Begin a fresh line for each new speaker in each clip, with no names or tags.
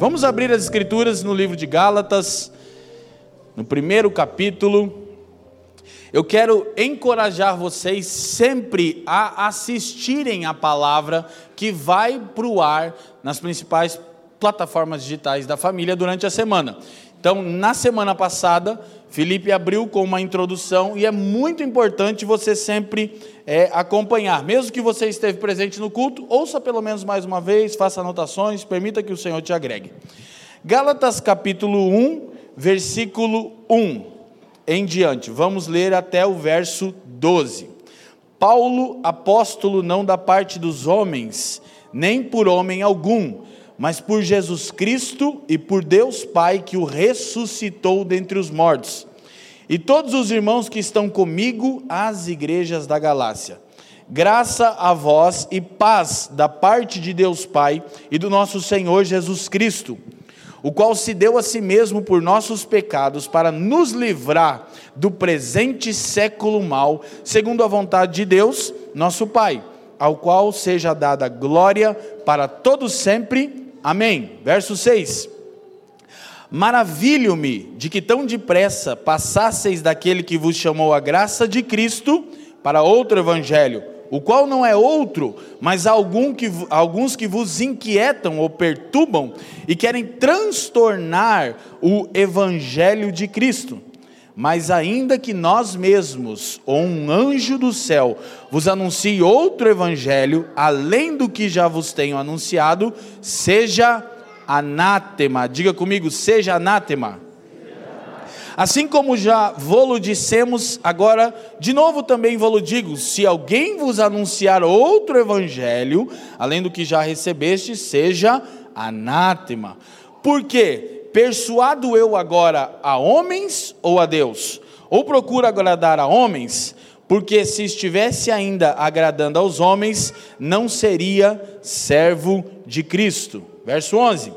Vamos abrir as Escrituras no livro de Gálatas, no primeiro capítulo. Eu quero encorajar vocês sempre a assistirem a palavra que vai para o ar nas principais plataformas digitais da família durante a semana. Então, na semana passada, Felipe abriu com uma introdução e é muito importante você sempre é, acompanhar. Mesmo que você esteve presente no culto, ouça pelo menos mais uma vez, faça anotações, permita que o Senhor te agregue. Gálatas capítulo 1, versículo 1 em diante. Vamos ler até o verso 12. Paulo, apóstolo não da parte dos homens, nem por homem algum, mas por Jesus Cristo e por Deus Pai que o ressuscitou dentre os mortos. E todos os irmãos que estão comigo às igrejas da Galácia. Graça a vós e paz da parte de Deus Pai e do nosso Senhor Jesus Cristo, o qual se deu a si mesmo por nossos pecados para nos livrar do presente século mal, segundo a vontade de Deus, nosso Pai, ao qual seja dada glória para todos sempre. Amém. Verso 6. Maravilho-me de que tão depressa passasseis daquele que vos chamou a graça de Cristo para outro evangelho, o qual não é outro, mas algum que, alguns que vos inquietam ou perturbam e querem transtornar o evangelho de Cristo. Mas ainda que nós mesmos, ou um anjo do céu, vos anuncie outro evangelho, além do que já vos tenho anunciado, seja anátema. Diga comigo, seja anátema. Assim como já vou dissemos, agora de novo também vou digo: se alguém vos anunciar outro evangelho, além do que já recebeste, seja anátema. Por quê? Persuado eu agora a homens ou a Deus? Ou procuro agradar a homens? Porque se estivesse ainda agradando aos homens, não seria servo de Cristo. Verso 11: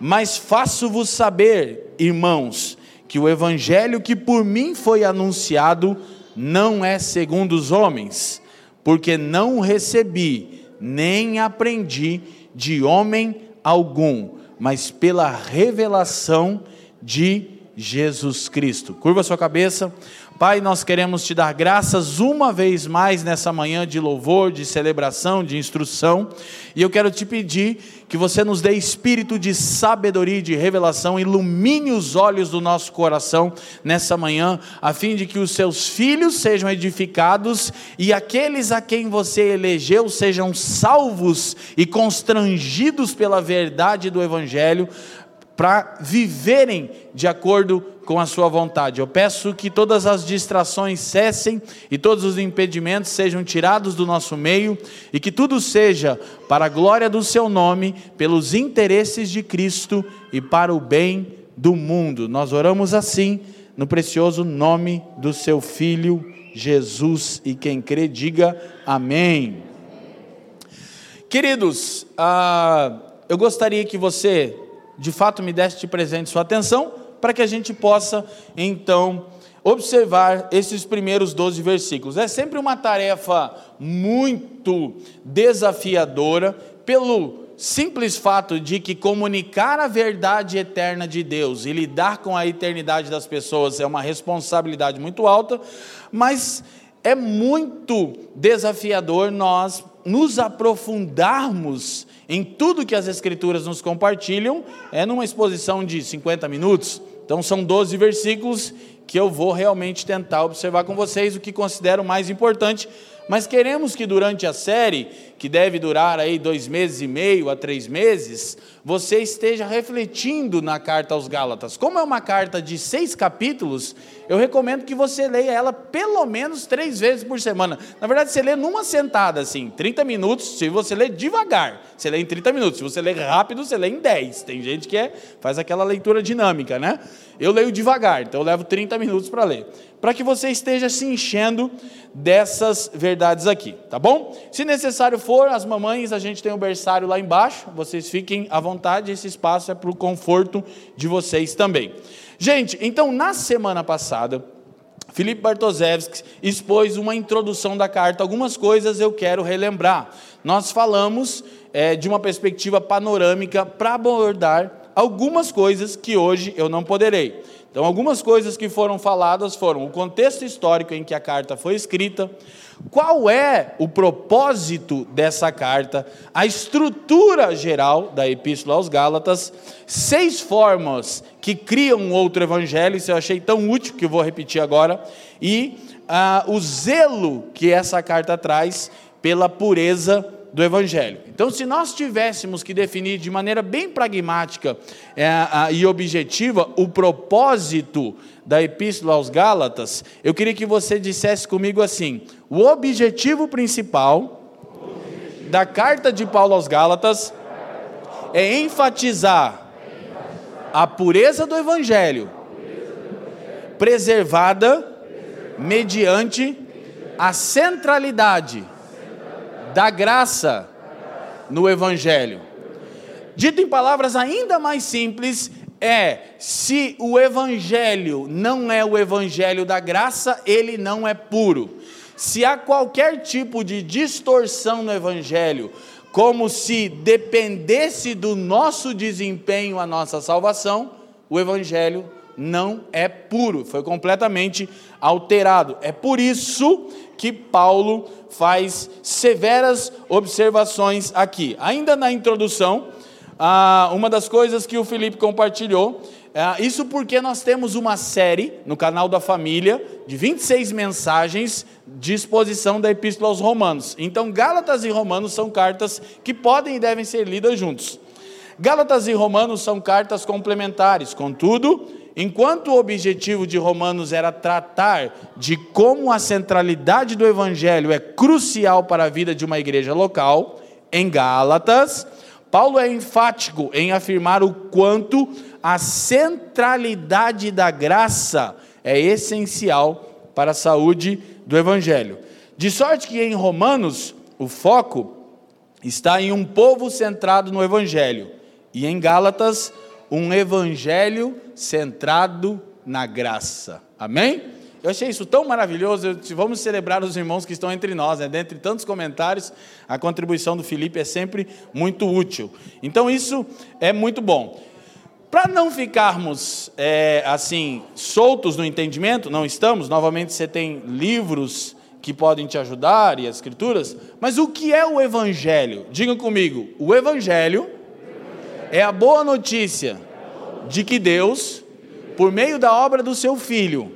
Mas faço-vos saber, irmãos, que o evangelho que por mim foi anunciado não é segundo os homens, porque não recebi, nem aprendi de homem algum mas pela revelação de Jesus Cristo. Curva sua cabeça. Pai, nós queremos te dar graças uma vez mais nessa manhã de louvor, de celebração, de instrução, e eu quero te pedir que você nos dê espírito de sabedoria e de revelação, ilumine os olhos do nosso coração nessa manhã, a fim de que os seus filhos sejam edificados e aqueles a quem você elegeu sejam salvos e constrangidos pela verdade do Evangelho, para viverem de acordo com a sua vontade. Eu peço que todas as distrações cessem e todos os impedimentos sejam tirados do nosso meio e que tudo seja para a glória do seu nome, pelos interesses de Cristo e para o bem do mundo. Nós oramos assim no precioso nome do seu filho Jesus e quem crê diga amém. Queridos, ah, eu gostaria que você de fato me deste de presente sua atenção, para que a gente possa, então, observar esses primeiros 12 versículos. É sempre uma tarefa muito desafiadora, pelo simples fato de que comunicar a verdade eterna de Deus e lidar com a eternidade das pessoas é uma responsabilidade muito alta, mas é muito desafiador nós nos aprofundarmos em tudo que as Escrituras nos compartilham, é numa exposição de 50 minutos. Então, são 12 versículos que eu vou realmente tentar observar com vocês o que considero mais importante. Mas queremos que durante a série, que deve durar aí dois meses e meio a três meses, você esteja refletindo na carta aos Gálatas. Como é uma carta de seis capítulos, eu recomendo que você leia ela pelo menos três vezes por semana. Na verdade, você lê numa sentada, assim, 30 minutos, se você lê devagar, você lê em 30 minutos. Se você lê rápido, você lê em 10. Tem gente que é, faz aquela leitura dinâmica, né? Eu leio devagar, então eu levo 30 minutos para ler. Para que você esteja se enchendo dessas verdades aqui, tá bom? Se necessário for, as mamães, a gente tem o um berçário lá embaixo, vocês fiquem à vontade, esse espaço é para o conforto de vocês também. Gente, então na semana passada, Felipe Bartoszewski expôs uma introdução da carta, algumas coisas eu quero relembrar. Nós falamos é, de uma perspectiva panorâmica para abordar algumas coisas que hoje eu não poderei. Então, algumas coisas que foram faladas foram o contexto histórico em que a carta foi escrita, qual é o propósito dessa carta, a estrutura geral da Epístola aos Gálatas, seis formas que criam outro evangelho, isso eu achei tão útil que eu vou repetir agora, e ah, o zelo que essa carta traz pela pureza do Evangelho. Então, se nós tivéssemos que definir de maneira bem pragmática é, a, e objetiva o propósito da Epístola aos Gálatas, eu queria que você dissesse comigo assim: o objetivo principal da carta de Paulo aos Gálatas é enfatizar a pureza do Evangelho, preservada mediante a centralidade da graça no Evangelho. Dito em palavras ainda mais simples, é: se o Evangelho não é o Evangelho da graça, ele não é puro. Se há qualquer tipo de distorção no Evangelho, como se dependesse do nosso desempenho a nossa salvação, o Evangelho não é puro, foi completamente alterado. É por isso que Paulo faz severas observações aqui. Ainda na introdução, uma das coisas que o Felipe compartilhou, é, isso porque nós temos uma série no canal da família de 26 mensagens de exposição da Epístola aos Romanos. Então, Gálatas e Romanos são cartas que podem e devem ser lidas juntos. Gálatas e Romanos são cartas complementares, contudo, Enquanto o objetivo de Romanos era tratar de como a centralidade do evangelho é crucial para a vida de uma igreja local, em Gálatas, Paulo é enfático em afirmar o quanto a centralidade da graça é essencial para a saúde do evangelho. De sorte que em Romanos o foco está em um povo centrado no evangelho, e em Gálatas um evangelho centrado na graça. Amém? Eu achei isso tão maravilhoso. Vamos celebrar os irmãos que estão entre nós. Né? Dentre tantos comentários, a contribuição do Felipe é sempre muito útil. Então, isso é muito bom. Para não ficarmos é, assim soltos no entendimento, não estamos. Novamente, você tem livros que podem te ajudar e as escrituras. Mas o que é o Evangelho? Diga comigo: o Evangelho é a boa notícia de que Deus, por meio da obra do seu Filho,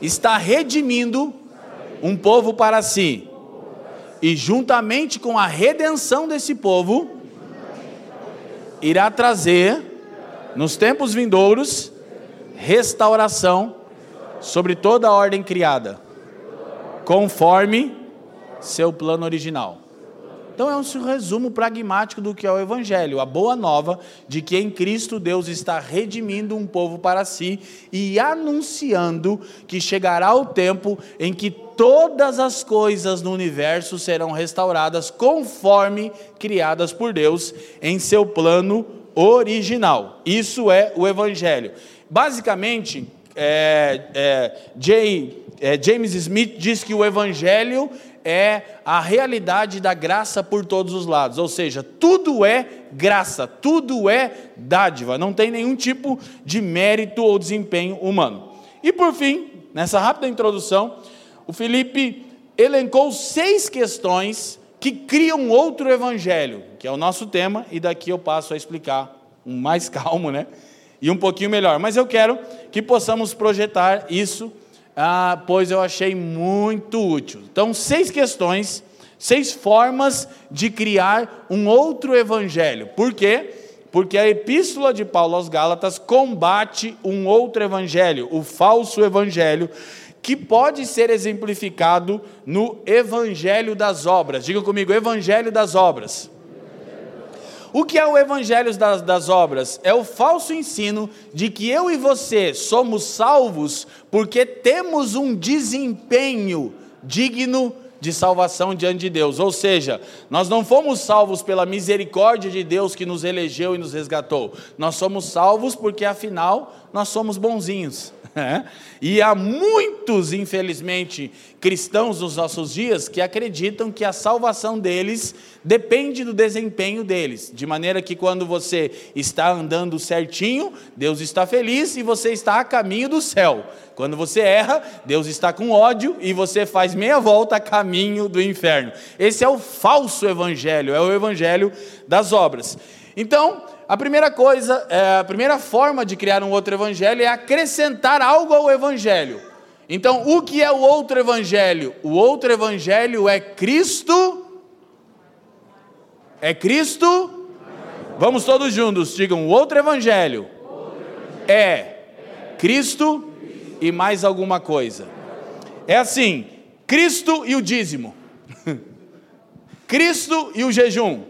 está redimindo um povo para si. E juntamente com a redenção desse povo, irá trazer, nos tempos vindouros, restauração sobre toda a ordem criada, conforme seu plano original. Então é um resumo pragmático do que é o Evangelho, a boa nova de que em Cristo Deus está redimindo um povo para si e anunciando que chegará o tempo em que todas as coisas no universo serão restauradas conforme criadas por Deus em seu plano original. Isso é o Evangelho. Basicamente, é, é, é, James Smith diz que o Evangelho é a realidade da graça por todos os lados, ou seja, tudo é graça, tudo é dádiva, não tem nenhum tipo de mérito ou desempenho humano. E por fim, nessa rápida introdução, o Felipe elencou seis questões que criam outro evangelho, que é o nosso tema, e daqui eu passo a explicar um mais calmo, né? E um pouquinho melhor. Mas eu quero que possamos projetar isso ah, pois eu achei muito útil. Então, seis questões Seis formas de criar um outro evangelho. Por quê? Porque a epístola de Paulo aos Gálatas combate um outro evangelho, o falso evangelho, que pode ser exemplificado no evangelho das obras. Diga comigo, evangelho das obras. O que é o evangelho das, das, obras? É o falso ensino de que eu e você somos salvos porque temos um desempenho digno de salvação diante de Deus. Ou seja, nós não fomos salvos pela misericórdia de Deus que nos elegeu e nos resgatou. Nós somos salvos porque afinal nós somos bonzinhos. É? E há muitos, infelizmente, cristãos nos nossos dias que acreditam que a salvação deles depende do desempenho deles, de maneira que quando você está andando certinho, Deus está feliz e você está a caminho do céu. Quando você erra, Deus está com ódio e você faz meia volta a caminho do inferno. Esse é o falso evangelho, é o evangelho das obras. Então, a primeira coisa, é, a primeira forma de criar um outro evangelho é acrescentar algo ao evangelho. Então, o que é o outro evangelho? O outro evangelho é Cristo. É Cristo. Vamos todos juntos, digam: o outro evangelho é Cristo e mais alguma coisa. É assim: Cristo e o dízimo, Cristo e o jejum,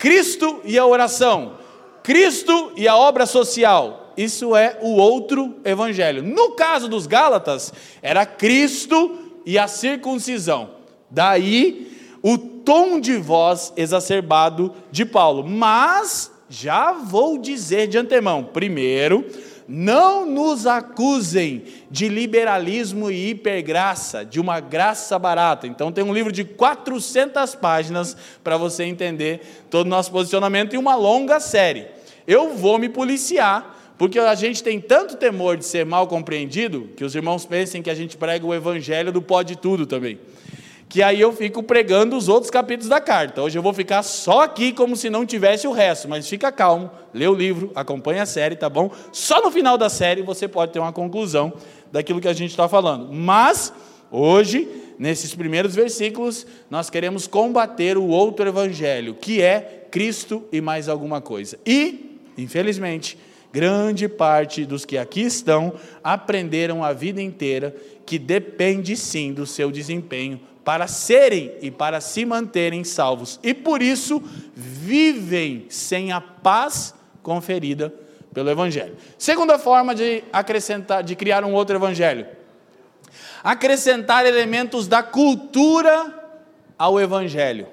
Cristo e a oração, Cristo e a obra social. Isso é o outro evangelho. No caso dos Gálatas, era Cristo e a circuncisão. Daí o tom de voz exacerbado de Paulo. Mas já vou dizer de antemão: primeiro, não nos acusem de liberalismo e hipergraça, de uma graça barata. Então, tem um livro de 400 páginas para você entender todo o nosso posicionamento e uma longa série. Eu vou me policiar, porque a gente tem tanto temor de ser mal compreendido, que os irmãos pensem que a gente prega o evangelho do pode tudo também que aí eu fico pregando os outros capítulos da carta. Hoje eu vou ficar só aqui como se não tivesse o resto, mas fica calmo, lê o livro, acompanhe a série, tá bom? Só no final da série você pode ter uma conclusão daquilo que a gente está falando. Mas hoje, nesses primeiros versículos, nós queremos combater o outro evangelho, que é Cristo e mais alguma coisa. E, infelizmente, grande parte dos que aqui estão aprenderam a vida inteira que depende sim do seu desempenho para serem e para se manterem salvos. E por isso vivem sem a paz conferida pelo evangelho. Segunda forma de acrescentar, de criar um outro evangelho. Acrescentar elementos da cultura ao evangelho.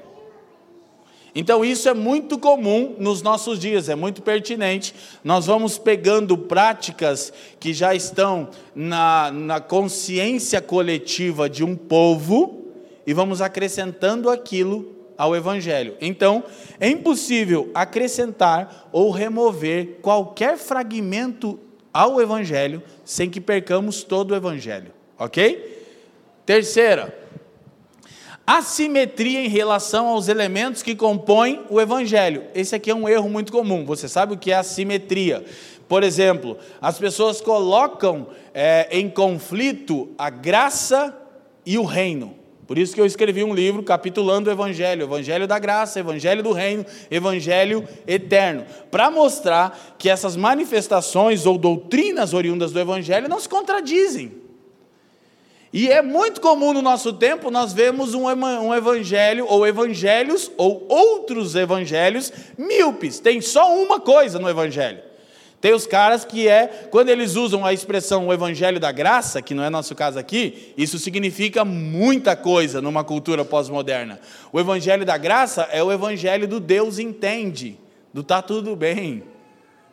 Então, isso é muito comum nos nossos dias, é muito pertinente. Nós vamos pegando práticas que já estão na, na consciência coletiva de um povo, e vamos acrescentando aquilo ao Evangelho. Então, é impossível acrescentar ou remover qualquer fragmento ao Evangelho sem que percamos todo o Evangelho, ok? Terceira, assimetria em relação aos elementos que compõem o Evangelho. Esse aqui é um erro muito comum. Você sabe o que é assimetria? Por exemplo, as pessoas colocam é, em conflito a graça e o reino. Por isso que eu escrevi um livro capitulando o Evangelho, Evangelho da Graça, Evangelho do Reino, Evangelho Eterno, para mostrar que essas manifestações ou doutrinas oriundas do Evangelho não se contradizem. E é muito comum no nosso tempo nós vemos um, um evangelho, ou evangelhos, ou outros evangelhos míopes. Tem só uma coisa no evangelho. Tem os caras que é, quando eles usam a expressão o evangelho da graça, que não é nosso caso aqui, isso significa muita coisa numa cultura pós-moderna. O evangelho da graça é o evangelho do Deus entende, do tá tudo bem.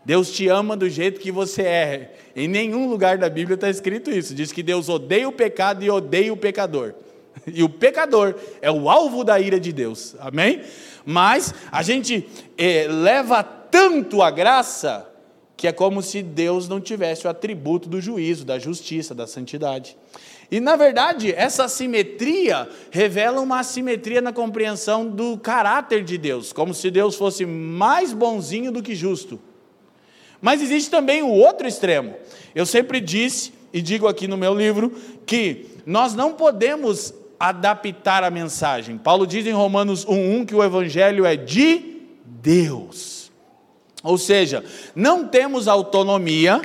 Deus te ama do jeito que você é. Em nenhum lugar da Bíblia está escrito isso. Diz que Deus odeia o pecado e odeia o pecador. E o pecador é o alvo da ira de Deus. Amém? Mas a gente eh, leva tanto a graça que é como se Deus não tivesse o atributo do juízo, da justiça, da santidade. E na verdade, essa assimetria revela uma assimetria na compreensão do caráter de Deus, como se Deus fosse mais bonzinho do que justo. Mas existe também o outro extremo. Eu sempre disse, e digo aqui no meu livro, que nós não podemos adaptar a mensagem. Paulo diz em Romanos 1:1 que o evangelho é de Deus. Ou seja, não temos autonomia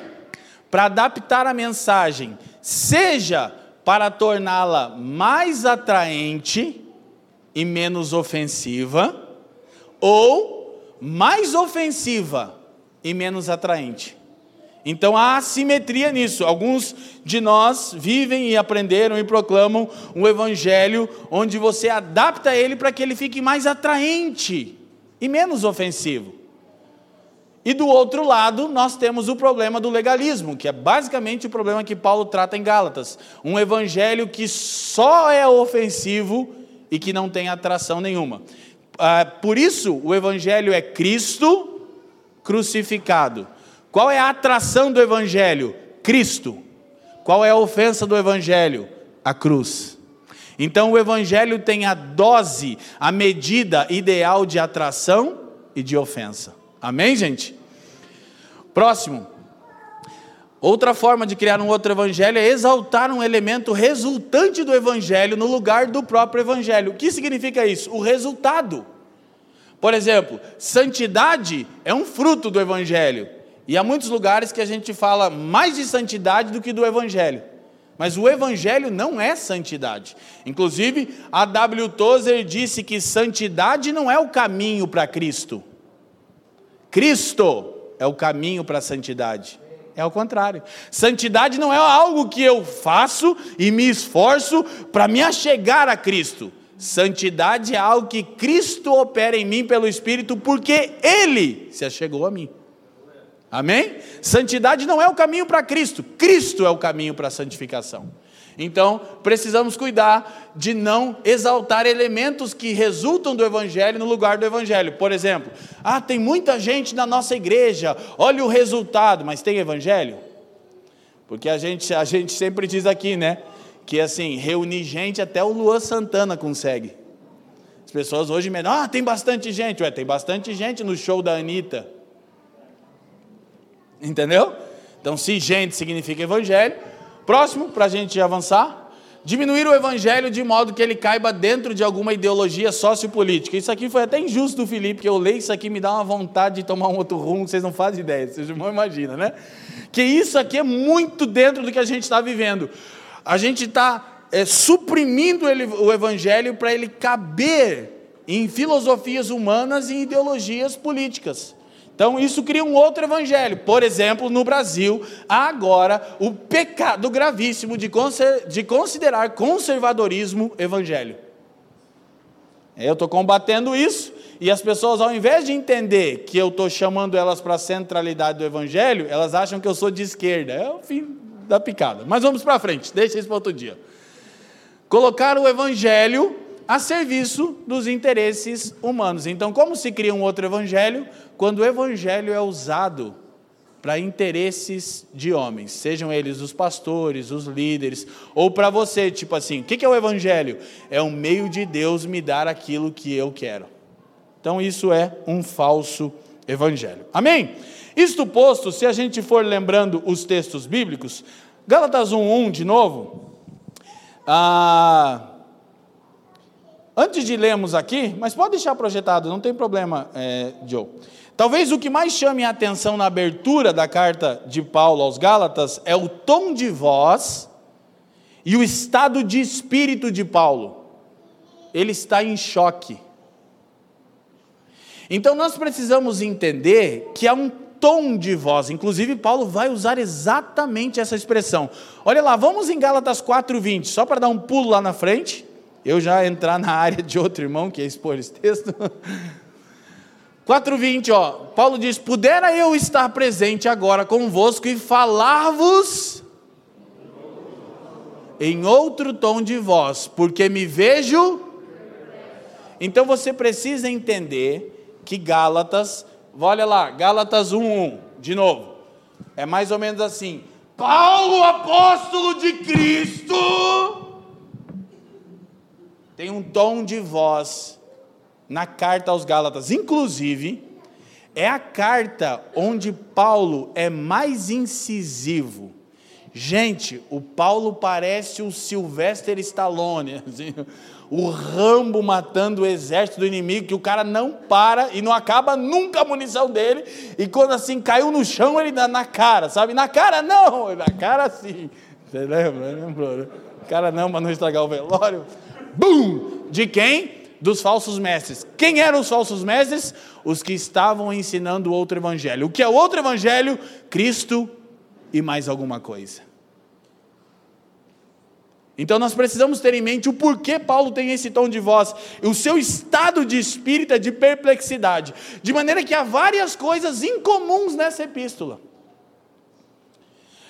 para adaptar a mensagem, seja para torná-la mais atraente e menos ofensiva, ou mais ofensiva e menos atraente. Então há assimetria nisso. Alguns de nós vivem e aprenderam e proclamam um evangelho onde você adapta ele para que ele fique mais atraente e menos ofensivo. E do outro lado, nós temos o problema do legalismo, que é basicamente o problema que Paulo trata em Gálatas. Um evangelho que só é ofensivo e que não tem atração nenhuma. Ah, por isso, o evangelho é Cristo crucificado. Qual é a atração do evangelho? Cristo. Qual é a ofensa do evangelho? A cruz. Então, o evangelho tem a dose, a medida ideal de atração e de ofensa. Amém, gente? Próximo. Outra forma de criar um outro evangelho é exaltar um elemento resultante do evangelho no lugar do próprio evangelho. O que significa isso? O resultado. Por exemplo, santidade é um fruto do evangelho. E há muitos lugares que a gente fala mais de santidade do que do evangelho. Mas o evangelho não é santidade. Inclusive, a W. Tozer disse que santidade não é o caminho para Cristo. Cristo é o caminho para a santidade. É o contrário. Santidade não é algo que eu faço e me esforço para me achegar a Cristo. Santidade é algo que Cristo opera em mim pelo Espírito, porque Ele se achegou a mim. Amém? Santidade não é o caminho para Cristo, Cristo é o caminho para a santificação. Então, precisamos cuidar de não exaltar elementos que resultam do Evangelho no lugar do Evangelho. Por exemplo, ah, tem muita gente na nossa igreja, olha o resultado, mas tem Evangelho? Porque a gente, a gente sempre diz aqui, né? Que assim, reunir gente até o Luan Santana consegue. As pessoas hoje me ah, tem bastante gente. Ué, tem bastante gente no show da Anitta. Entendeu? Então, se gente significa evangelho, Próximo, para a gente avançar. Diminuir o evangelho de modo que ele caiba dentro de alguma ideologia sociopolítica. Isso aqui foi até injusto do Felipe, que eu leio isso aqui me dá uma vontade de tomar um outro rumo, vocês não fazem ideia, vocês não imaginam, né? Que isso aqui é muito dentro do que a gente está vivendo. A gente está é, suprimindo ele, o evangelho para ele caber em filosofias humanas e ideologias políticas. Então, isso cria um outro evangelho. Por exemplo, no Brasil, há agora o pecado gravíssimo de, de considerar conservadorismo evangelho. Eu estou combatendo isso, e as pessoas, ao invés de entender que eu estou chamando elas para a centralidade do evangelho, elas acham que eu sou de esquerda. É o fim da picada. Mas vamos para frente, deixa isso para outro dia. Colocar o evangelho a serviço dos interesses humanos. Então, como se cria um outro evangelho? Quando o evangelho é usado para interesses de homens, sejam eles os pastores, os líderes, ou para você, tipo assim, o que é o evangelho? É um meio de Deus me dar aquilo que eu quero. Então, isso é um falso evangelho. Amém? Isto posto, se a gente for lembrando os textos bíblicos, Gálatas 1,1 de novo. Ah, Antes de lermos aqui, mas pode deixar projetado, não tem problema, é, Joe. Talvez o que mais chame a atenção na abertura da carta de Paulo aos Gálatas é o tom de voz e o estado de espírito de Paulo. Ele está em choque. Então nós precisamos entender que há um tom de voz. Inclusive, Paulo vai usar exatamente essa expressão. Olha lá, vamos em Gálatas 4,20, só para dar um pulo lá na frente eu já entrar na área de outro irmão que é expor esse texto. 4:20, ó. Paulo diz: "Pudera eu estar presente agora convosco e falar-vos em outro tom de voz, porque me vejo". Então você precisa entender que Gálatas, olha lá, Gálatas 1:1, de novo. É mais ou menos assim: Paulo, apóstolo de Cristo, tem um tom de voz na carta aos Gálatas. Inclusive, é a carta onde Paulo é mais incisivo Gente, o Paulo parece o Sylvester Stallone, assim, o Rambo matando o exército do inimigo, que o cara não para e não acaba nunca a munição dele, e quando assim caiu no chão, ele dá na cara, sabe? Na cara não, na cara sim. Você lembra? Lembrou, né? Cara não, para não estragar o velório. Bum! De quem? Dos falsos mestres. Quem eram os falsos mestres? Os que estavam ensinando outro evangelho. O que é outro evangelho? Cristo e mais alguma coisa. Então nós precisamos ter em mente o porquê Paulo tem esse tom de voz, o seu estado de espírito é de perplexidade, de maneira que há várias coisas incomuns nessa epístola.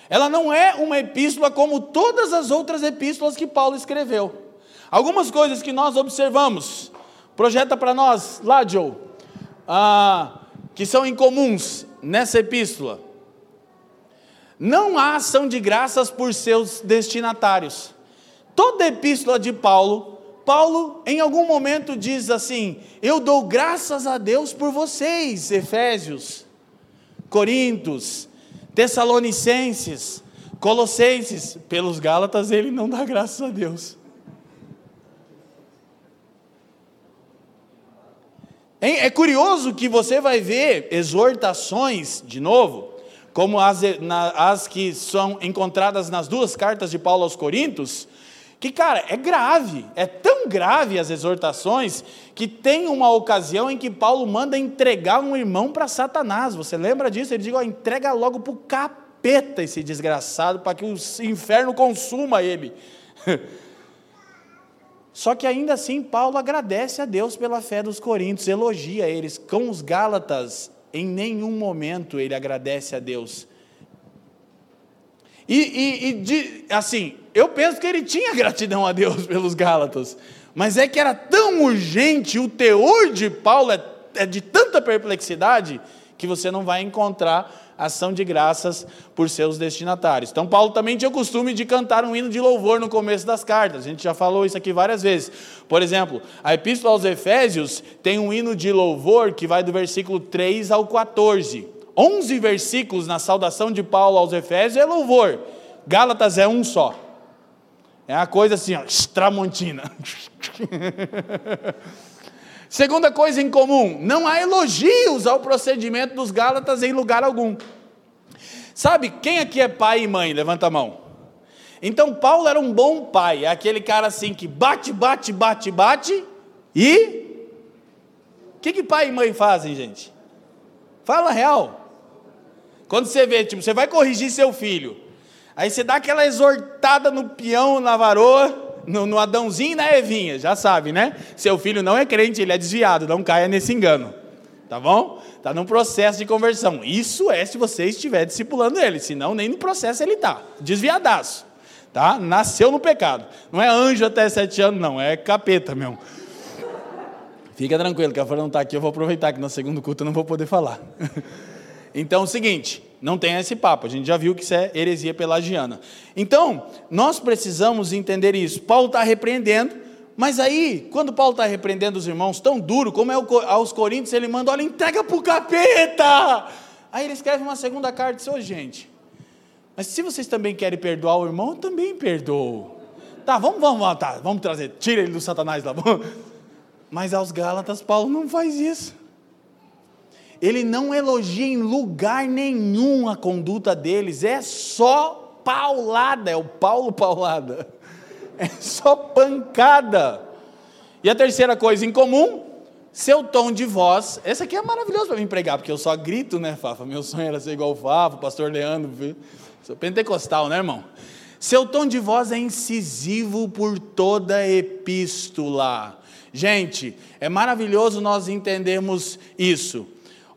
Ela não é uma epístola como todas as outras epístolas que Paulo escreveu. Algumas coisas que nós observamos, projeta para nós lá, ah, que são incomuns nessa epístola. Não há ação de graças por seus destinatários. Toda epístola de Paulo, Paulo em algum momento diz assim: Eu dou graças a Deus por vocês, Efésios, Coríntios, Tessalonicenses, Colossenses. Pelos Gálatas ele não dá graças a Deus. É curioso que você vai ver exortações, de novo, como as, as que são encontradas nas duas cartas de Paulo aos Coríntios, que, cara, é grave, é tão grave as exortações, que tem uma ocasião em que Paulo manda entregar um irmão para Satanás. Você lembra disso? Ele diz: ó, entrega logo para o capeta esse desgraçado, para que o inferno consuma ele. Só que ainda assim, Paulo agradece a Deus pela fé dos coríntios, elogia eles. Com os Gálatas, em nenhum momento ele agradece a Deus. E, e, e de, assim, eu penso que ele tinha gratidão a Deus pelos Gálatas, mas é que era tão urgente, o teor de Paulo é, é de tanta perplexidade, que você não vai encontrar ação de graças por seus destinatários. Então, Paulo também tinha o costume de cantar um hino de louvor no começo das cartas. A gente já falou isso aqui várias vezes. Por exemplo, a Epístola aos Efésios tem um hino de louvor que vai do versículo 3 ao 14. 11 versículos na saudação de Paulo aos Efésios é louvor. Gálatas é um só. É uma coisa assim, ó. Segunda coisa em comum, não há elogios ao procedimento dos Gálatas em lugar algum. Sabe, quem aqui é pai e mãe? Levanta a mão. Então Paulo era um bom pai, é aquele cara assim que bate, bate, bate, bate e o que, que pai e mãe fazem, gente? Fala real. Quando você vê, tipo, você vai corrigir seu filho, aí você dá aquela exortada no peão, na varoa, no, no Adãozinho e na Evinha, já sabe, né? Seu filho não é crente, ele é desviado, não caia nesse engano, tá bom? Está num processo de conversão. Isso é se você estiver discipulando ele, senão nem no processo ele está, desviadaço, tá? Nasceu no pecado. Não é anjo até sete anos, não, é capeta mesmo. Fica tranquilo, que a Fran não está aqui, eu vou aproveitar que no segundo culto eu não vou poder falar. Então é o seguinte, não tem esse papo, a gente já viu que isso é heresia pelagiana. Então, nós precisamos entender isso. Paulo está repreendendo, mas aí, quando Paulo está repreendendo os irmãos tão duro, como é aos Coríntios, ele manda, olha, entrega para o capeta! Aí ele escreve uma segunda carta e diz, ô oh, gente, mas se vocês também querem perdoar o irmão, eu também perdoo. Tá, vamos, vamos, tá, vamos trazer, tira ele do satanás lá. Mas aos Gálatas, Paulo não faz isso ele não elogia em lugar nenhum a conduta deles, é só paulada, é o Paulo paulada, é só pancada. E a terceira coisa em comum, seu tom de voz, esse aqui é maravilhoso para mim pregar, porque eu só grito, né, Fafa? Meu sonho era ser igual o Fafa, o pastor Leandro, viu? sou pentecostal, né, irmão? Seu tom de voz é incisivo por toda a epístola. Gente, é maravilhoso nós entendermos isso.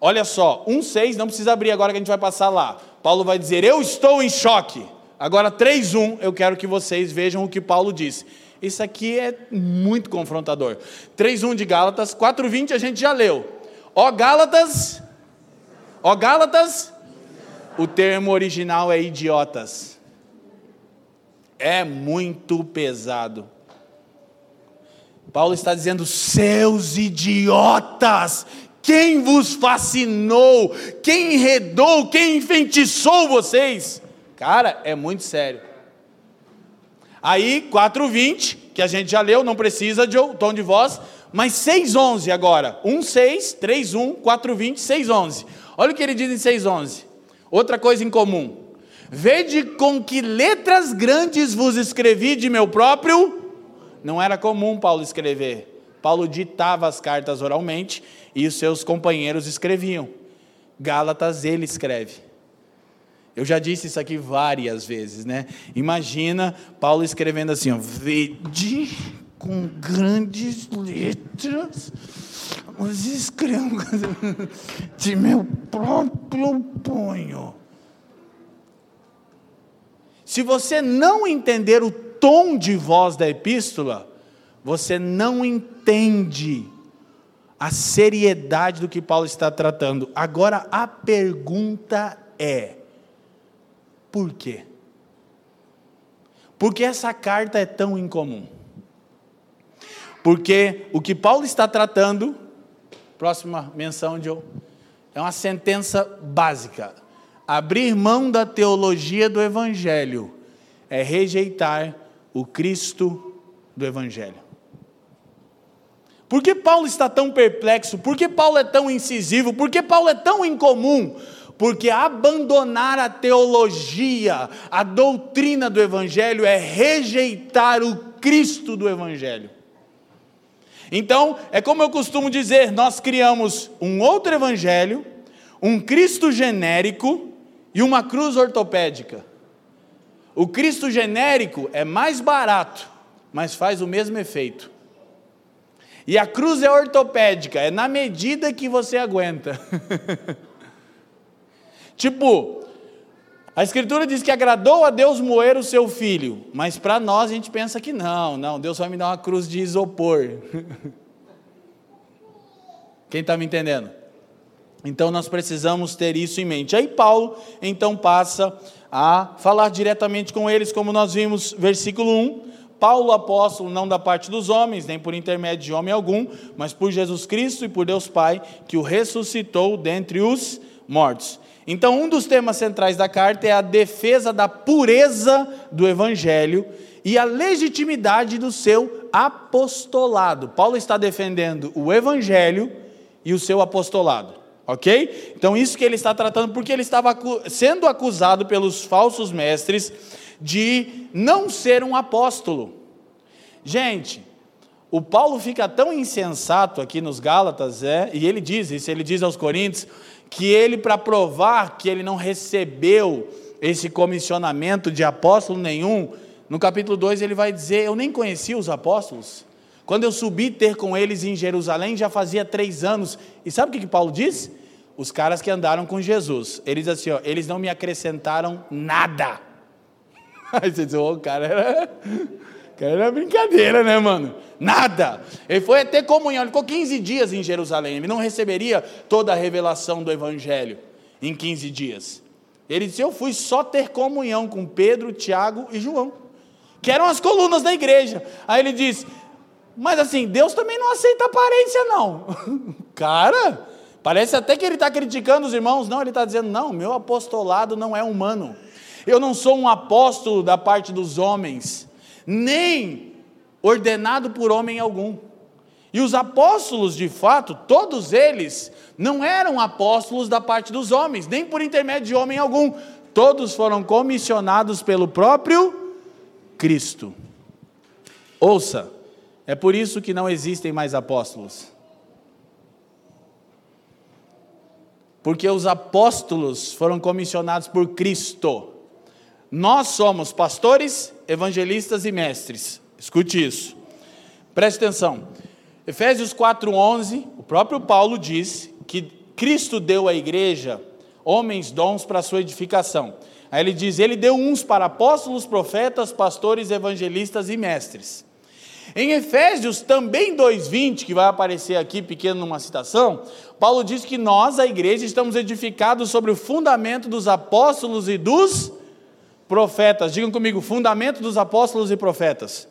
Olha só, 1,6, não precisa abrir agora que a gente vai passar lá. Paulo vai dizer: Eu estou em choque. Agora, 3,1, eu quero que vocês vejam o que Paulo disse. Isso aqui é muito confrontador. 3,1 de Gálatas, 4,20 a gente já leu. Ó Gálatas, ó Gálatas, o termo original é idiotas. É muito pesado. Paulo está dizendo, seus idiotas, quem vos fascinou? Quem enredou? Quem enfeitiçou vocês? Cara, é muito sério. Aí, 4,20, que a gente já leu, não precisa de tom de voz, mas 6,11 agora. 1,6, 3,1, 4,20, 6,11. Olha o que ele diz em 6,11. Outra coisa em comum. Vede com que letras grandes vos escrevi de meu próprio. Não era comum Paulo escrever. Paulo ditava as cartas oralmente e os seus companheiros escreviam. Gálatas ele escreve. Eu já disse isso aqui várias vezes, né? Imagina Paulo escrevendo assim, vede com grandes letras, mas escrevo de meu próprio punho. Se você não entender o tom de voz da epístola, você não entende a seriedade do que Paulo está tratando. Agora a pergunta é: por quê? Por que essa carta é tão incomum? Porque o que Paulo está tratando, próxima menção, Joe, é uma sentença básica. Abrir mão da teologia do Evangelho é rejeitar o Cristo do Evangelho. Por que Paulo está tão perplexo? Por que Paulo é tão incisivo? Por que Paulo é tão incomum? Porque abandonar a teologia, a doutrina do Evangelho, é rejeitar o Cristo do Evangelho. Então, é como eu costumo dizer: nós criamos um outro Evangelho, um Cristo genérico e uma cruz ortopédica. O Cristo genérico é mais barato, mas faz o mesmo efeito. E a cruz é ortopédica, é na medida que você aguenta. tipo, a Escritura diz que agradou a Deus moer o seu filho, mas para nós a gente pensa que não, não, Deus vai me dar uma cruz de isopor. Quem está me entendendo? Então nós precisamos ter isso em mente. Aí Paulo então passa a falar diretamente com eles, como nós vimos, versículo 1 Paulo, apóstolo, não da parte dos homens, nem por intermédio de homem algum, mas por Jesus Cristo e por Deus Pai, que o ressuscitou dentre os mortos. Então, um dos temas centrais da carta é a defesa da pureza do Evangelho e a legitimidade do seu apostolado. Paulo está defendendo o Evangelho e o seu apostolado. Ok? Então, isso que ele está tratando, porque ele estava sendo acusado pelos falsos mestres de não ser um apóstolo. Gente, o Paulo fica tão insensato aqui nos Gálatas, é, e ele diz isso, ele diz aos Coríntios, que ele, para provar que ele não recebeu esse comissionamento de apóstolo nenhum, no capítulo 2 ele vai dizer: Eu nem conhecia os apóstolos. Quando eu subi ter com eles em Jerusalém, já fazia três anos. E sabe o que, que Paulo diz? Os caras que andaram com Jesus. Ele diz assim: ó, eles não me acrescentaram nada. Aí você diz, o cara era. cara era brincadeira, né, mano? Nada. Ele foi ter comunhão, ele ficou 15 dias em Jerusalém. Ele não receberia toda a revelação do Evangelho em 15 dias. Ele disse: Eu fui só ter comunhão com Pedro, Tiago e João, que eram as colunas da igreja. Aí ele diz: Mas assim, Deus também não aceita aparência, não. Cara, parece até que ele está criticando os irmãos. Não, ele está dizendo: Não, meu apostolado não é humano. Eu não sou um apóstolo da parte dos homens, nem ordenado por homem algum. E os apóstolos, de fato, todos eles, não eram apóstolos da parte dos homens, nem por intermédio de homem algum. Todos foram comissionados pelo próprio Cristo. Ouça, é por isso que não existem mais apóstolos. Porque os apóstolos foram comissionados por Cristo. Nós somos pastores, evangelistas e mestres. Escute isso. Preste atenção. Efésios 4:11, o próprio Paulo diz que Cristo deu à igreja homens dons para sua edificação. Aí ele diz: Ele deu uns para apóstolos, profetas, pastores, evangelistas e mestres. Em Efésios também 2:20, que vai aparecer aqui pequeno numa citação, Paulo diz que nós, a igreja, estamos edificados sobre o fundamento dos apóstolos e dos profetas. Digam comigo, fundamento dos apóstolos e profetas.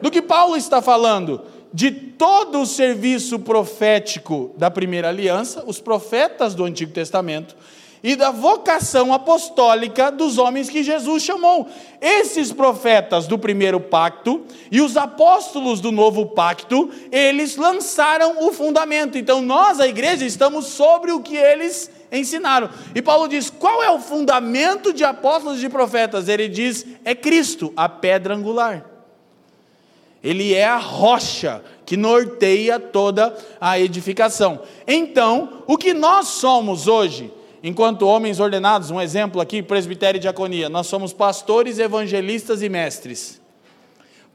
Do que Paulo está falando? De todo o serviço profético da primeira aliança, os profetas do Antigo Testamento, e da vocação apostólica dos homens que Jesus chamou. Esses profetas do primeiro pacto e os apóstolos do novo pacto, eles lançaram o fundamento. Então nós, a igreja, estamos sobre o que eles ensinaram. E Paulo diz: qual é o fundamento de apóstolos e de profetas? Ele diz: é Cristo, a pedra angular. Ele é a rocha que norteia toda a edificação. Então, o que nós somos hoje, enquanto homens ordenados, um exemplo aqui, presbitério e diaconia, nós somos pastores, evangelistas e mestres.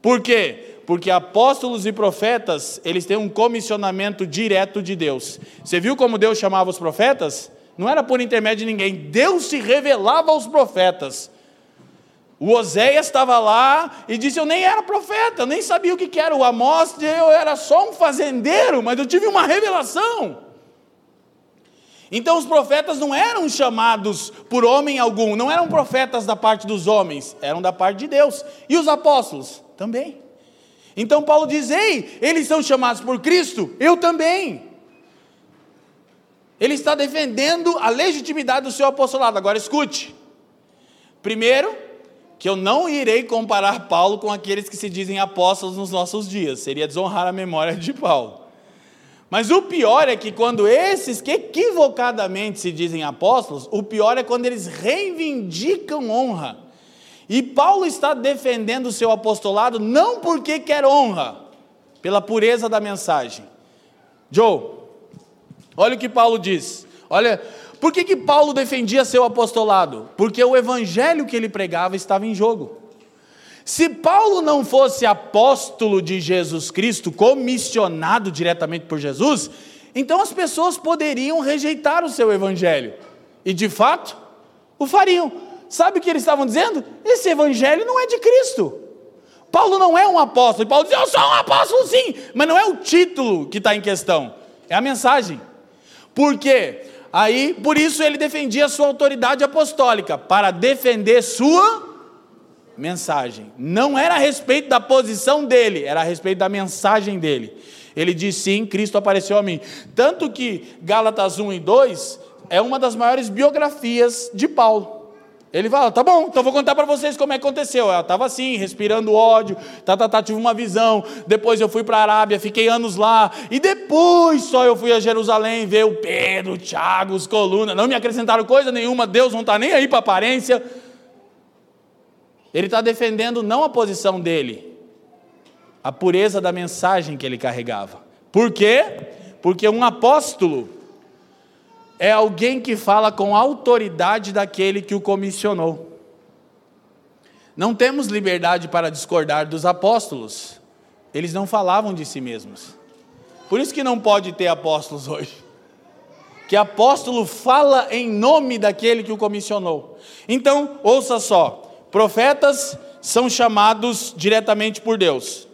Por quê? Porque apóstolos e profetas, eles têm um comissionamento direto de Deus. Você viu como Deus chamava os profetas? Não era por intermédio de ninguém, Deus se revelava aos profetas. O Oséias estava lá e disse: Eu nem era profeta, eu nem sabia o que era. O Amós, eu era só um fazendeiro, mas eu tive uma revelação. Então os profetas não eram chamados por homem algum, não eram profetas da parte dos homens, eram da parte de Deus. E os apóstolos também. Então Paulo diz: Ei, eles são chamados por Cristo, eu também. Ele está defendendo a legitimidade do seu apostolado. Agora escute. Primeiro, que eu não irei comparar Paulo com aqueles que se dizem apóstolos nos nossos dias, seria desonrar a memória de Paulo. Mas o pior é que quando esses que equivocadamente se dizem apóstolos, o pior é quando eles reivindicam honra. E Paulo está defendendo o seu apostolado não porque quer honra, pela pureza da mensagem. Joe, olha o que Paulo diz. Olha, por que, que Paulo defendia seu apostolado? Porque o evangelho que ele pregava estava em jogo. Se Paulo não fosse apóstolo de Jesus Cristo, comissionado diretamente por Jesus, então as pessoas poderiam rejeitar o seu evangelho. E de fato, o fariam. Sabe o que eles estavam dizendo? Esse evangelho não é de Cristo. Paulo não é um apóstolo. Paulo diz: Eu sou um apóstolo, sim. Mas não é o título que está em questão, é a mensagem. Por quê? Aí, por isso ele defendia sua autoridade apostólica, para defender sua mensagem. Não era a respeito da posição dele, era a respeito da mensagem dele. Ele diz sim, Cristo apareceu a mim. Tanto que Gálatas 1 e 2 é uma das maiores biografias de Paulo. Ele fala, tá bom, então vou contar para vocês como é que aconteceu. Eu estava assim, respirando ódio, tá, tá, tá, tive uma visão. Depois eu fui para a Arábia, fiquei anos lá. E depois só eu fui a Jerusalém ver o Pedro, o Tiago, os colunas. Não me acrescentaram coisa nenhuma, Deus não está nem aí para aparência. Ele está defendendo não a posição dele, a pureza da mensagem que ele carregava. Por quê? Porque um apóstolo é alguém que fala com autoridade daquele que o comissionou. Não temos liberdade para discordar dos apóstolos, eles não falavam de si mesmos. Por isso que não pode ter apóstolos hoje. Que apóstolo fala em nome daquele que o comissionou. Então, ouça só: profetas são chamados diretamente por Deus.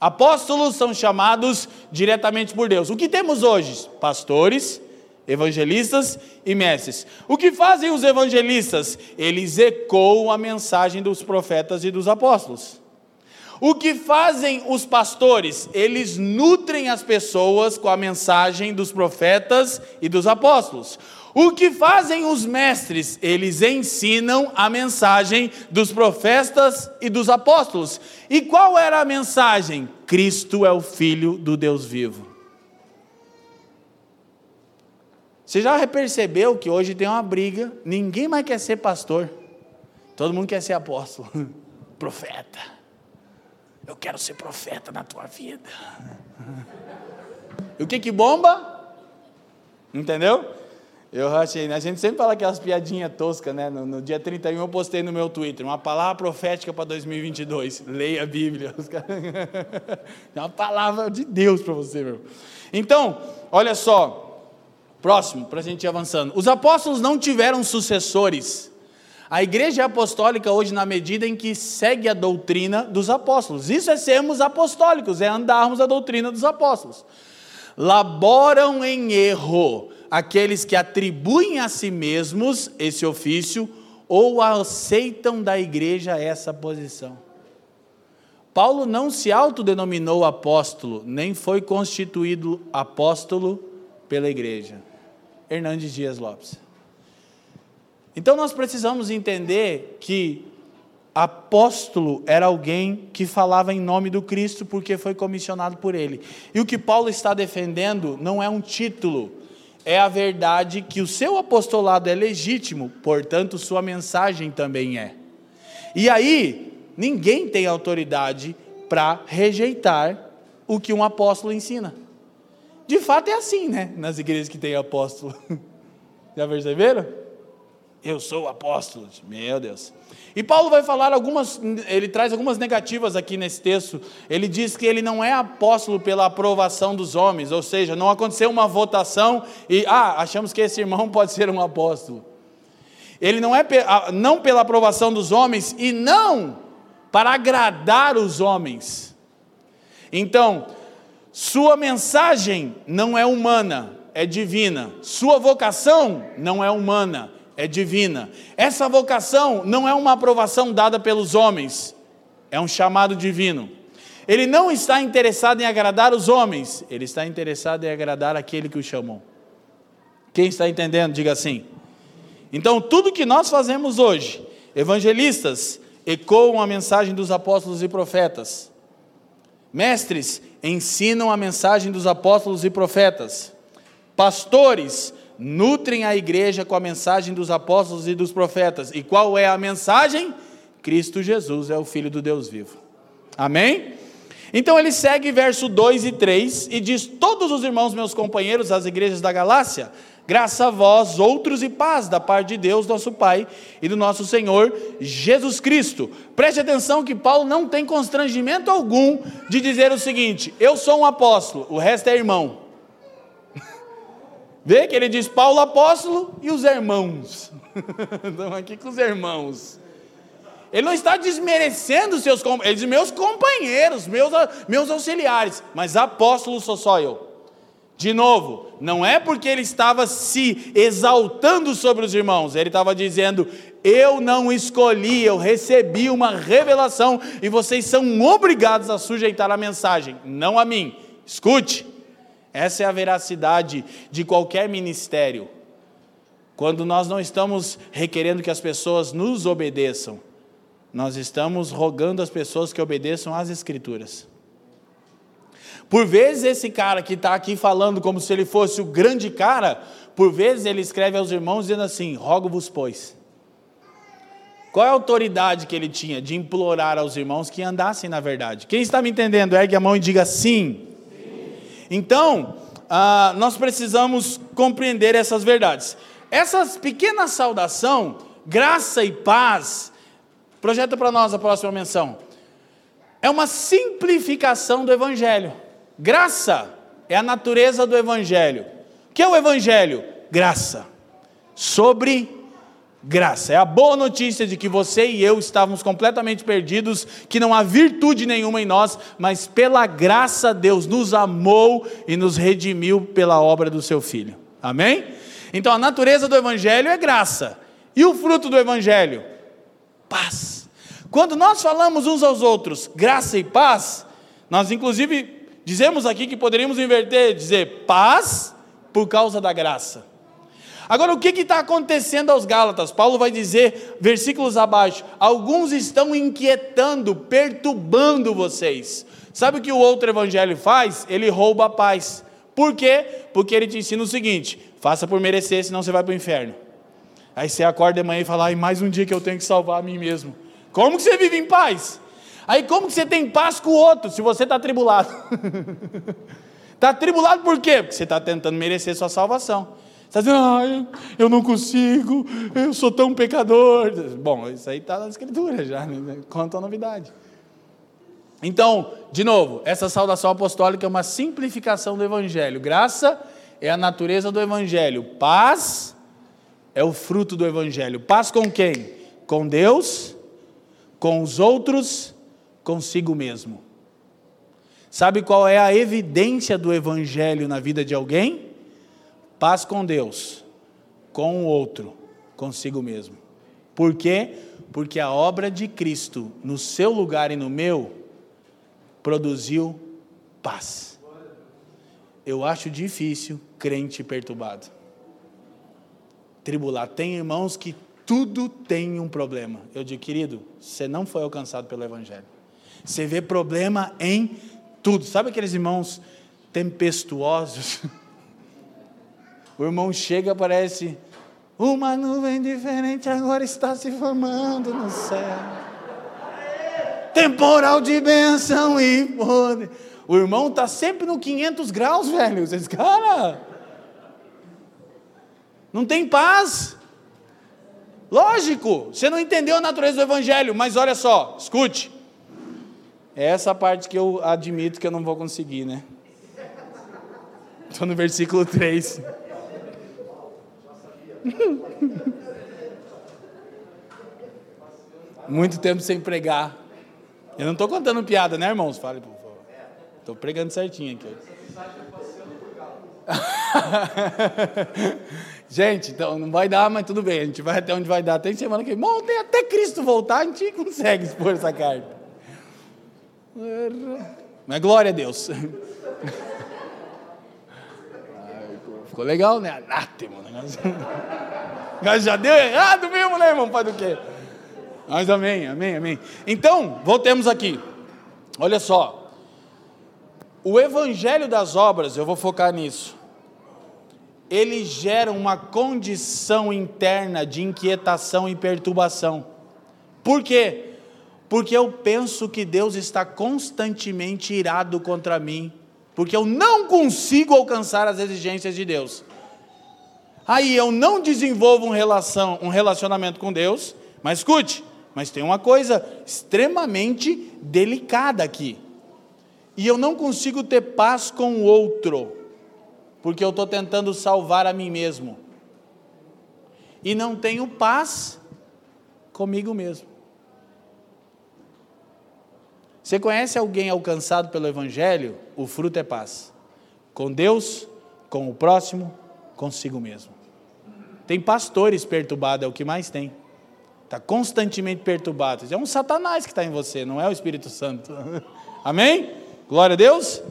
Apóstolos são chamados diretamente por Deus. O que temos hoje? Pastores, evangelistas e mestres. O que fazem os evangelistas? Eles ecoam a mensagem dos profetas e dos apóstolos. O que fazem os pastores? Eles nutrem as pessoas com a mensagem dos profetas e dos apóstolos. O que fazem os mestres? Eles ensinam a mensagem dos profetas e dos apóstolos. E qual era a mensagem? Cristo é o Filho do Deus vivo. Você já percebeu que hoje tem uma briga, ninguém mais quer ser pastor, todo mundo quer ser apóstolo, profeta. Eu quero ser profeta na tua vida. E o que que bomba? Entendeu? Eu achei, a gente sempre fala aquelas piadinhas toscas, né? No, no, dia 31 eu postei no meu Twitter, uma palavra profética para 2022. Leia a Bíblia. É uma palavra de Deus para você, meu. Então, olha só, Próximo, para a gente ir avançando. Os apóstolos não tiveram sucessores. A igreja apostólica hoje, na medida em que segue a doutrina dos apóstolos. Isso é sermos apostólicos, é andarmos a doutrina dos apóstolos. Laboram em erro aqueles que atribuem a si mesmos esse ofício ou aceitam da igreja essa posição. Paulo não se autodenominou apóstolo, nem foi constituído apóstolo pela igreja. Hernandes Dias Lopes. Então nós precisamos entender que apóstolo era alguém que falava em nome do Cristo porque foi comissionado por ele. E o que Paulo está defendendo não é um título, é a verdade que o seu apostolado é legítimo, portanto, sua mensagem também é. E aí, ninguém tem autoridade para rejeitar o que um apóstolo ensina. De fato é assim, né? Nas igrejas que tem apóstolo. Já perceberam? Eu sou apóstolo. Meu Deus. E Paulo vai falar algumas, ele traz algumas negativas aqui nesse texto. Ele diz que ele não é apóstolo pela aprovação dos homens, ou seja, não aconteceu uma votação e, ah, achamos que esse irmão pode ser um apóstolo. Ele não é não pela aprovação dos homens e não para agradar os homens. Então, sua mensagem não é humana, é divina. Sua vocação não é humana, é divina. Essa vocação não é uma aprovação dada pelos homens, é um chamado divino. Ele não está interessado em agradar os homens, ele está interessado em agradar aquele que o chamou. Quem está entendendo, diga assim. Então, tudo que nós fazemos hoje, evangelistas ecoam a mensagem dos apóstolos e profetas, mestres ensinam a mensagem dos apóstolos e profetas, pastores nutrem a igreja com a mensagem dos apóstolos e dos profetas. E qual é a mensagem? Cristo Jesus é o Filho do Deus vivo. Amém? Então ele segue verso 2 e 3 e diz: Todos os irmãos, meus companheiros, das igrejas da Galácia, graça a vós, outros e paz da parte de Deus, nosso Pai, e do nosso Senhor Jesus Cristo. Preste atenção que Paulo não tem constrangimento algum de dizer o seguinte: Eu sou um apóstolo, o resto é irmão. Vê que ele diz Paulo apóstolo e os irmãos. Estamos aqui com os irmãos. Ele não está desmerecendo seus meus companheiros, meus, meus auxiliares, mas apóstolo sou só eu. De novo, não é porque ele estava se exaltando sobre os irmãos, ele estava dizendo: Eu não escolhi, eu recebi uma revelação e vocês são obrigados a sujeitar a mensagem, não a mim. Escute, essa é a veracidade de qualquer ministério. Quando nós não estamos requerendo que as pessoas nos obedeçam, nós estamos rogando às pessoas que obedeçam às Escrituras. Por vezes, esse cara que está aqui falando como se ele fosse o grande cara, por vezes ele escreve aos irmãos dizendo assim: rogo-vos, pois. Qual é a autoridade que ele tinha de implorar aos irmãos que andassem na verdade? Quem está me entendendo, ergue a mão e diga sim. Então, ah, nós precisamos compreender essas verdades. Essa pequena saudação, graça e paz, projeta para nós a próxima menção. É uma simplificação do Evangelho. Graça é a natureza do Evangelho. O que é o Evangelho? Graça. Sobre graça. É a boa notícia de que você e eu estávamos completamente perdidos, que não há virtude nenhuma em nós, mas pela graça Deus nos amou e nos redimiu pela obra do seu Filho. Amém? Então a natureza do Evangelho é graça. E o fruto do Evangelho? Paz. Quando nós falamos uns aos outros graça e paz, nós inclusive dizemos aqui que poderíamos inverter, dizer paz por causa da graça. Agora, o que está acontecendo aos Gálatas? Paulo vai dizer, versículos abaixo: alguns estão inquietando, perturbando vocês. Sabe o que o outro evangelho faz? Ele rouba a paz. Por quê? Porque ele te ensina o seguinte: faça por merecer, senão você vai para o inferno. Aí você acorda de manhã e fala: ai, mais um dia que eu tenho que salvar a mim mesmo. Como que você vive em paz? Aí como que você tem paz com o outro se você está tribulado? Está tribulado por quê? Porque você está tentando merecer sua salvação. Está dizendo, ah, eu não consigo, eu sou tão pecador. Bom, isso aí está na escritura já, né? quanto a novidade. Então, de novo, essa saudação apostólica é uma simplificação do Evangelho. Graça é a natureza do Evangelho. Paz é o fruto do Evangelho. Paz com quem? Com Deus, com os outros, consigo mesmo. Sabe qual é a evidência do Evangelho na vida de alguém? Paz com Deus, com o outro, consigo mesmo. Por quê? Porque a obra de Cristo, no seu lugar e no meu, produziu paz. Eu acho difícil crente perturbado. Tribulado. Tem irmãos que Tudo tem um problema. Eu digo, querido, você não foi alcançado pelo Evangelho. Você vê problema em tudo. Sabe aqueles irmãos tempestuosos? O irmão chega, parece uma nuvem diferente agora está se formando no céu. Temporal de bênção e poder. O irmão está sempre no 500 graus, velho. Vocês, cara, não tem paz. Lógico, você não entendeu a natureza do evangelho, mas olha só, escute. É essa parte que eu admito que eu não vou conseguir, né? Estou no versículo 3. Muito tempo sem pregar. Eu não estou contando piada, né, irmãos? Fale, por favor. Estou pregando certinho aqui. gente, então não vai dar, mas tudo bem. A gente vai até onde vai dar. Tem semana que. Tem até Cristo voltar, a gente consegue expor essa carta. Mas glória a Deus. Ficou legal, né? Anátema, negócio. Mas já deu errado mesmo, né, irmão? Pai do quê? Mas amém, amém, amém. Então, voltemos aqui. Olha só. O evangelho das obras, eu vou focar nisso. Ele gera uma condição interna de inquietação e perturbação. Por quê? Porque eu penso que Deus está constantemente irado contra mim porque eu não consigo alcançar as exigências de Deus. Aí eu não desenvolvo um, relação, um relacionamento com Deus, mas escute, mas tem uma coisa extremamente delicada aqui. E eu não consigo ter paz com o outro, porque eu estou tentando salvar a mim mesmo. E não tenho paz comigo mesmo. Você conhece alguém alcançado pelo Evangelho? O fruto é paz. Com Deus, com o próximo, consigo mesmo. Tem pastores perturbados, é o que mais tem. Está constantemente perturbado. É um Satanás que está em você, não é o Espírito Santo. Amém? Glória a Deus.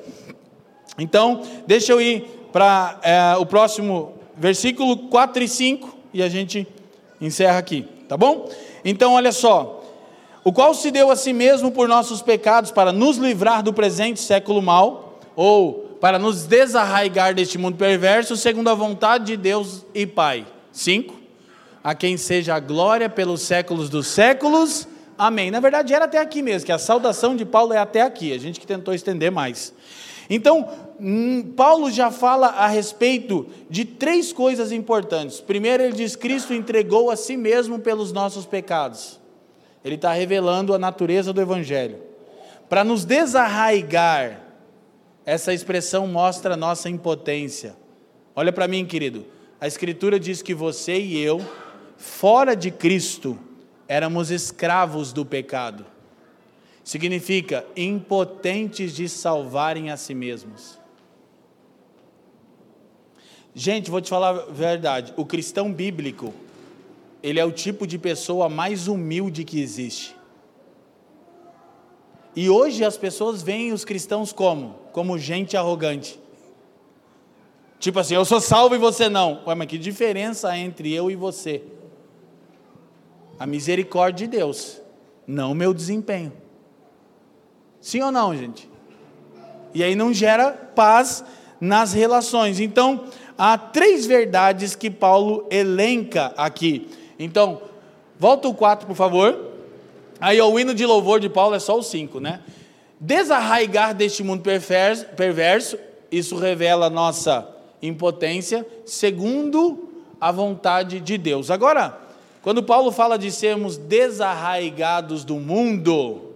Então, deixa eu ir para é, o próximo versículo 4 e 5 e a gente encerra aqui, tá bom? Então, olha só o qual se deu a si mesmo por nossos pecados para nos livrar do presente século mal, ou para nos desarraigar deste mundo perverso, segundo a vontade de Deus e Pai. 5. A quem seja a glória pelos séculos dos séculos. Amém. Na verdade, era até aqui mesmo, que a saudação de Paulo é até aqui, a gente que tentou estender mais. Então, hum, Paulo já fala a respeito de três coisas importantes. Primeiro, ele diz: Cristo entregou a si mesmo pelos nossos pecados. Ele está revelando a natureza do Evangelho. Para nos desarraigar, essa expressão mostra a nossa impotência. Olha para mim, querido. A Escritura diz que você e eu, fora de Cristo, éramos escravos do pecado. Significa impotentes de salvarem a si mesmos. Gente, vou te falar a verdade: o cristão bíblico, ele é o tipo de pessoa mais humilde que existe. E hoje as pessoas veem os cristãos como? Como gente arrogante. Tipo assim, eu sou salvo e você não. Ué, mas que diferença entre eu e você? A misericórdia de Deus, não o meu desempenho. Sim ou não, gente? E aí não gera paz nas relações. Então, há três verdades que Paulo elenca aqui. Então, volta o 4, por favor. Aí o hino de louvor de Paulo é só o 5, né? Desarraigar deste mundo perverso, isso revela nossa impotência, segundo a vontade de Deus. Agora, quando Paulo fala de sermos desarraigados do mundo,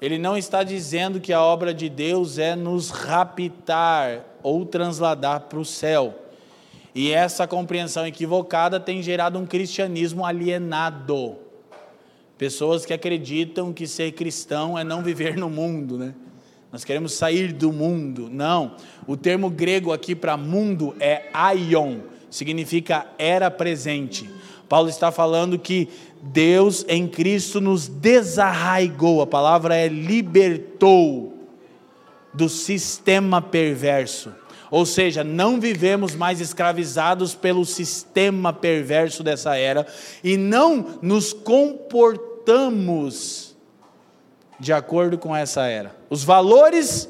ele não está dizendo que a obra de Deus é nos raptar ou transladar para o céu. E essa compreensão equivocada tem gerado um cristianismo alienado. Pessoas que acreditam que ser cristão é não viver no mundo, né? Nós queremos sair do mundo. Não. O termo grego aqui para mundo é aion, significa era presente. Paulo está falando que Deus em Cristo nos desarraigou, a palavra é libertou do sistema perverso Ou seja, não vivemos mais escravizados pelo sistema perverso dessa era e não nos comportamos de acordo com essa era. Os valores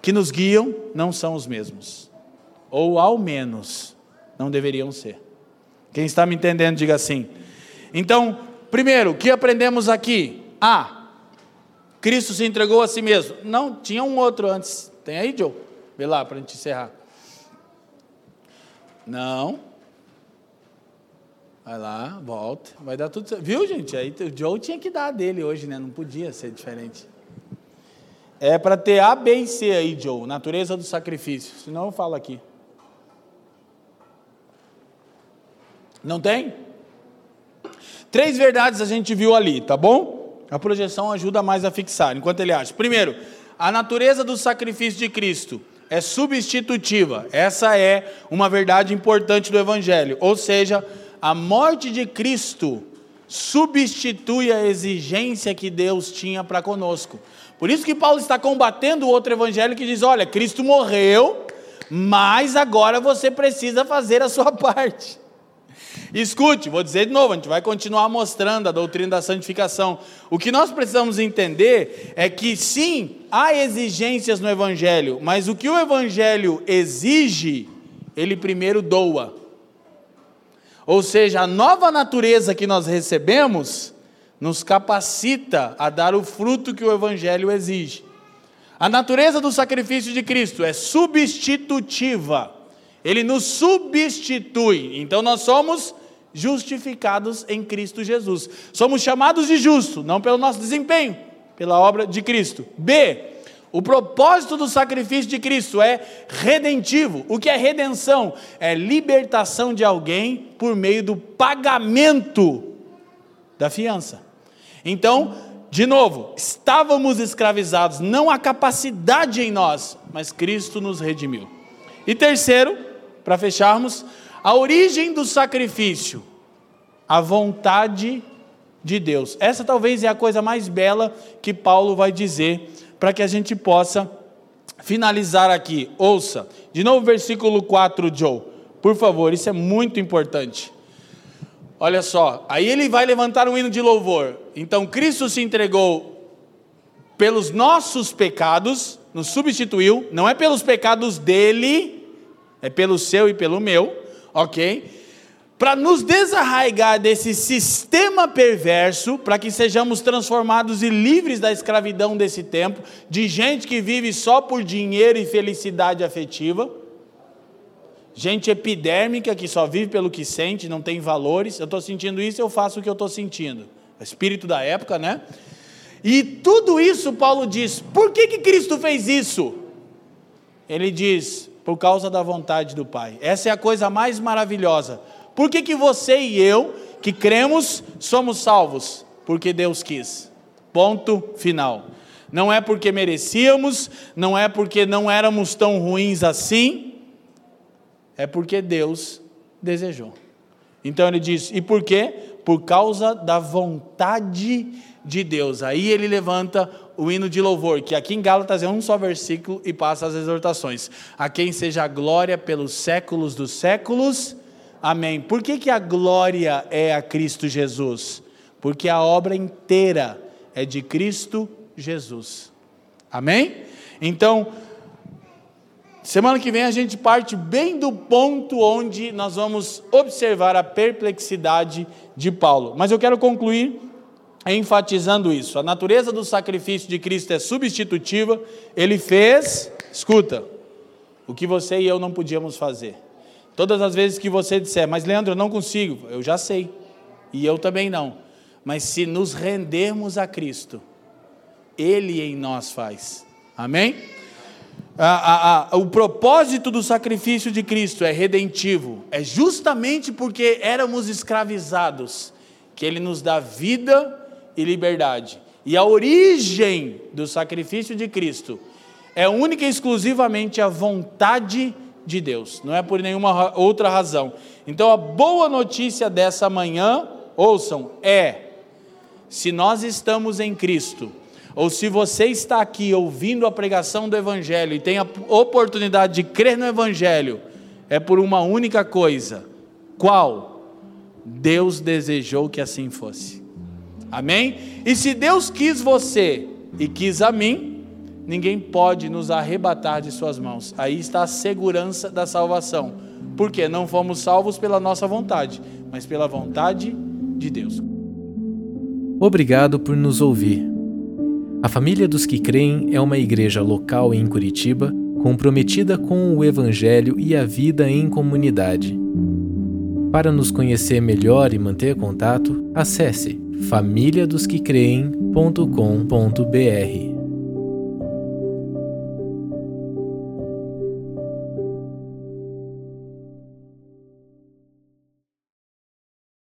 que nos guiam não são os mesmos, ou ao menos não deveriam ser. Quem está me entendendo, diga assim. Então, primeiro, o que aprendemos aqui? A. Cristo se entregou a si mesmo. Não, tinha um outro antes. Tem aí, Joe? Vê lá para a gente encerrar. Não. Vai lá, volta. Vai dar tudo certo. Viu, gente? Aí o Joe tinha que dar dele hoje, né? Não podia ser diferente. É para ter A, B e C aí, Joe. Natureza do sacrifício. Senão eu falo aqui. Não tem? Três verdades a gente viu ali, tá bom? A projeção ajuda mais a fixar, enquanto ele acha. Primeiro, a natureza do sacrifício de Cristo é substitutiva. Essa é uma verdade importante do Evangelho. Ou seja, a morte de Cristo substitui a exigência que Deus tinha para conosco. Por isso que Paulo está combatendo o outro evangelho que diz: olha, Cristo morreu, mas agora você precisa fazer a sua parte. Escute, vou dizer de novo, a gente vai continuar mostrando a doutrina da santificação. O que nós precisamos entender é que sim, há exigências no Evangelho, mas o que o Evangelho exige, ele primeiro doa. Ou seja, a nova natureza que nós recebemos nos capacita a dar o fruto que o Evangelho exige. A natureza do sacrifício de Cristo é substitutiva. Ele nos substitui. Então nós somos justificados em Cristo Jesus. Somos chamados de justo, não pelo nosso desempenho, pela obra de Cristo. B. O propósito do sacrifício de Cristo é redentivo. O que é redenção? É libertação de alguém por meio do pagamento da fiança. Então, de novo, estávamos escravizados, não há capacidade em nós, mas Cristo nos redimiu. E terceiro, para fecharmos, a origem do sacrifício, a vontade de Deus. Essa talvez é a coisa mais bela que Paulo vai dizer para que a gente possa finalizar aqui. Ouça, de novo, versículo 4, Joe. Por favor, isso é muito importante. Olha só, aí ele vai levantar um hino de louvor. Então, Cristo se entregou pelos nossos pecados, nos substituiu, não é pelos pecados dele, é pelo seu e pelo meu ok? Para nos desarraigar desse sistema perverso, para que sejamos transformados e livres da escravidão desse tempo, de gente que vive só por dinheiro e felicidade afetiva, gente epidérmica que só vive pelo que sente, não tem valores. Eu estou sentindo isso, eu faço o que eu estou sentindo. Espírito da época, né? E tudo isso, Paulo diz, por que, que Cristo fez isso? Ele diz, por causa da vontade do Pai. Essa é a coisa mais maravilhosa. Por que, que você e eu, que cremos, somos salvos? Porque Deus quis. Ponto final. Não é porque merecíamos, não é porque não éramos tão ruins assim, é porque Deus desejou. Então ele diz: e por quê? Por causa da vontade de Deus. Aí ele levanta o hino de louvor, que aqui em Gálatas é um só versículo e passa as exortações. A quem seja a glória pelos séculos dos séculos. Amém. Por que, que a glória é a Cristo Jesus? Porque a obra inteira é de Cristo Jesus. Amém? Então, semana que vem a gente parte bem do ponto onde nós vamos observar a perplexidade de Paulo. Mas eu quero concluir enfatizando isso. A natureza do sacrifício de Cristo é substitutiva. Ele fez, escuta, o que você e eu não podíamos fazer. Todas as vezes que você disser, mas Leandro, eu não consigo, eu já sei, e eu também não. Mas se nos rendermos a Cristo, Ele em nós faz. Amém? A, a, a, o propósito do sacrifício de Cristo é redentivo, é justamente porque éramos escravizados que Ele nos dá vida e liberdade. E a origem do sacrifício de Cristo é única e exclusivamente a vontade de Deus, não é por nenhuma outra razão. Então a boa notícia dessa manhã, ouçam, é: se nós estamos em Cristo, ou se você está aqui ouvindo a pregação do Evangelho e tem a oportunidade de crer no Evangelho, é por uma única coisa: qual? Deus desejou que assim fosse. Amém? E se Deus quis você e quis a mim, ninguém pode nos arrebatar de Suas mãos. Aí está a segurança da salvação. Porque não fomos salvos pela nossa vontade, mas pela vontade de Deus.
Obrigado por nos ouvir. A Família dos que Creem é uma igreja local em Curitiba comprometida com o Evangelho e a vida em comunidade. Para nos conhecer melhor e manter contato, acesse famíliadosquecreem.com.br.